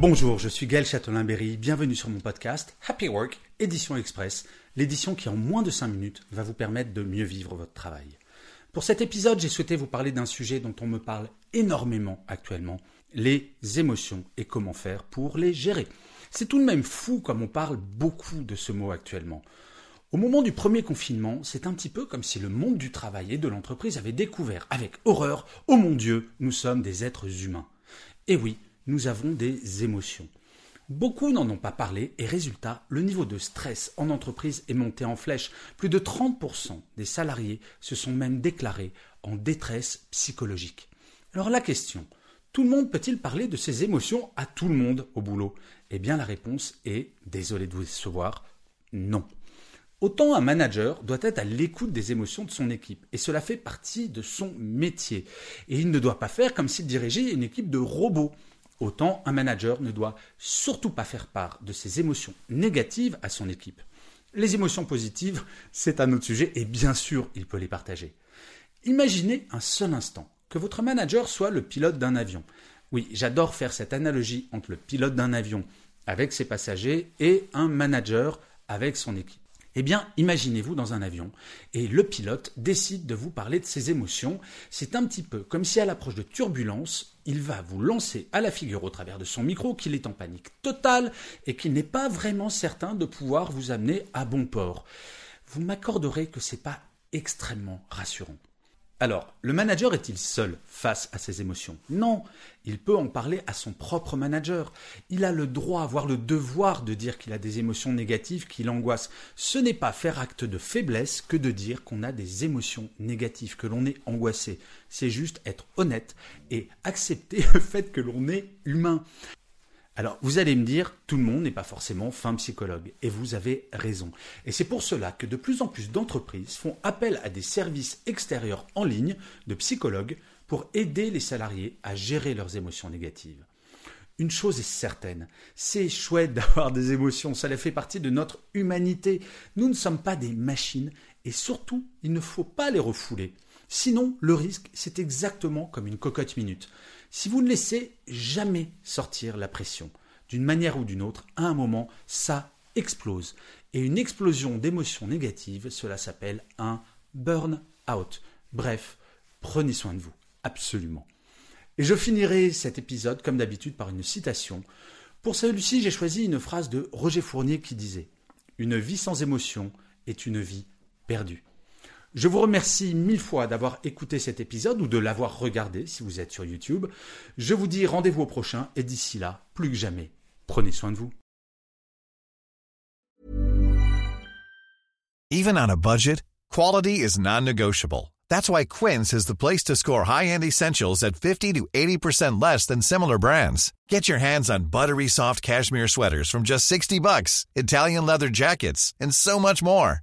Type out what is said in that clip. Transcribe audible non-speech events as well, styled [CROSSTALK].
Bonjour, je suis Gaël Châtelain-Berry, bienvenue sur mon podcast Happy Work, édition express, l'édition qui en moins de 5 minutes va vous permettre de mieux vivre votre travail. Pour cet épisode, j'ai souhaité vous parler d'un sujet dont on me parle énormément actuellement, les émotions et comment faire pour les gérer. C'est tout de même fou comme on parle beaucoup de ce mot actuellement. Au moment du premier confinement, c'est un petit peu comme si le monde du travail et de l'entreprise avait découvert avec horreur, oh mon Dieu, nous sommes des êtres humains. Et oui, nous avons des émotions. Beaucoup n'en ont pas parlé et résultat, le niveau de stress en entreprise est monté en flèche. Plus de 30% des salariés se sont même déclarés en détresse psychologique. Alors la question, tout le monde peut-il parler de ses émotions à tout le monde au boulot? Eh bien la réponse est, désolé de vous décevoir, non. Autant un manager doit être à l'écoute des émotions de son équipe, et cela fait partie de son métier. Et il ne doit pas faire comme s'il dirigeait une équipe de robots. Autant un manager ne doit surtout pas faire part de ses émotions négatives à son équipe. Les émotions positives, c'est un autre sujet et bien sûr, il peut les partager. Imaginez un seul instant que votre manager soit le pilote d'un avion. Oui, j'adore faire cette analogie entre le pilote d'un avion avec ses passagers et un manager avec son équipe. Eh bien, imaginez-vous dans un avion et le pilote décide de vous parler de ses émotions. C'est un petit peu comme si à l'approche de turbulences, il va vous lancer à la figure au travers de son micro qu'il est en panique totale et qu'il n'est pas vraiment certain de pouvoir vous amener à bon port. Vous m'accorderez que c'est pas extrêmement rassurant. Alors, le manager est-il seul face à ses émotions? Non, il peut en parler à son propre manager. Il a le droit, voire le devoir de dire qu'il a des émotions négatives qui l'angoissent. Ce n'est pas faire acte de faiblesse que de dire qu'on a des émotions négatives, que l'on est angoissé. C'est juste être honnête et accepter [LAUGHS] le fait que l'on est humain. Alors, vous allez me dire, tout le monde n'est pas forcément fin psychologue, et vous avez raison. Et c'est pour cela que de plus en plus d'entreprises font appel à des services extérieurs en ligne de psychologues pour aider les salariés à gérer leurs émotions négatives. Une chose est certaine, c'est chouette [LAUGHS] d'avoir des émotions, ça fait partie de notre humanité. Nous ne sommes pas des machines, et surtout, il ne faut pas les refouler. Sinon, le risque, c'est exactement comme une cocotte minute. Si vous ne laissez jamais sortir la pression, d'une manière ou d'une autre, à un moment, ça explose. Et une explosion d'émotions négatives, cela s'appelle un burn-out. Bref, prenez soin de vous, absolument. Et je finirai cet épisode, comme d'habitude, par une citation. Pour celui-ci, j'ai choisi une phrase de Roger Fournier qui disait Une vie sans émotion est une vie perdue. Je vous remercie mille fois d'avoir écouté cet épisode ou de l'avoir regardé si vous êtes sur YouTube. Je vous dis rendez-vous au prochain et d'ici là, plus que jamais, prenez soin de vous. Even on a budget, quality is non-negotiable. That's why Quince is the place to score high-end essentials at 50 to 80% less than similar brands. Get your hands on buttery soft cashmere sweaters from just 60 bucks, Italian leather jackets, and so much more.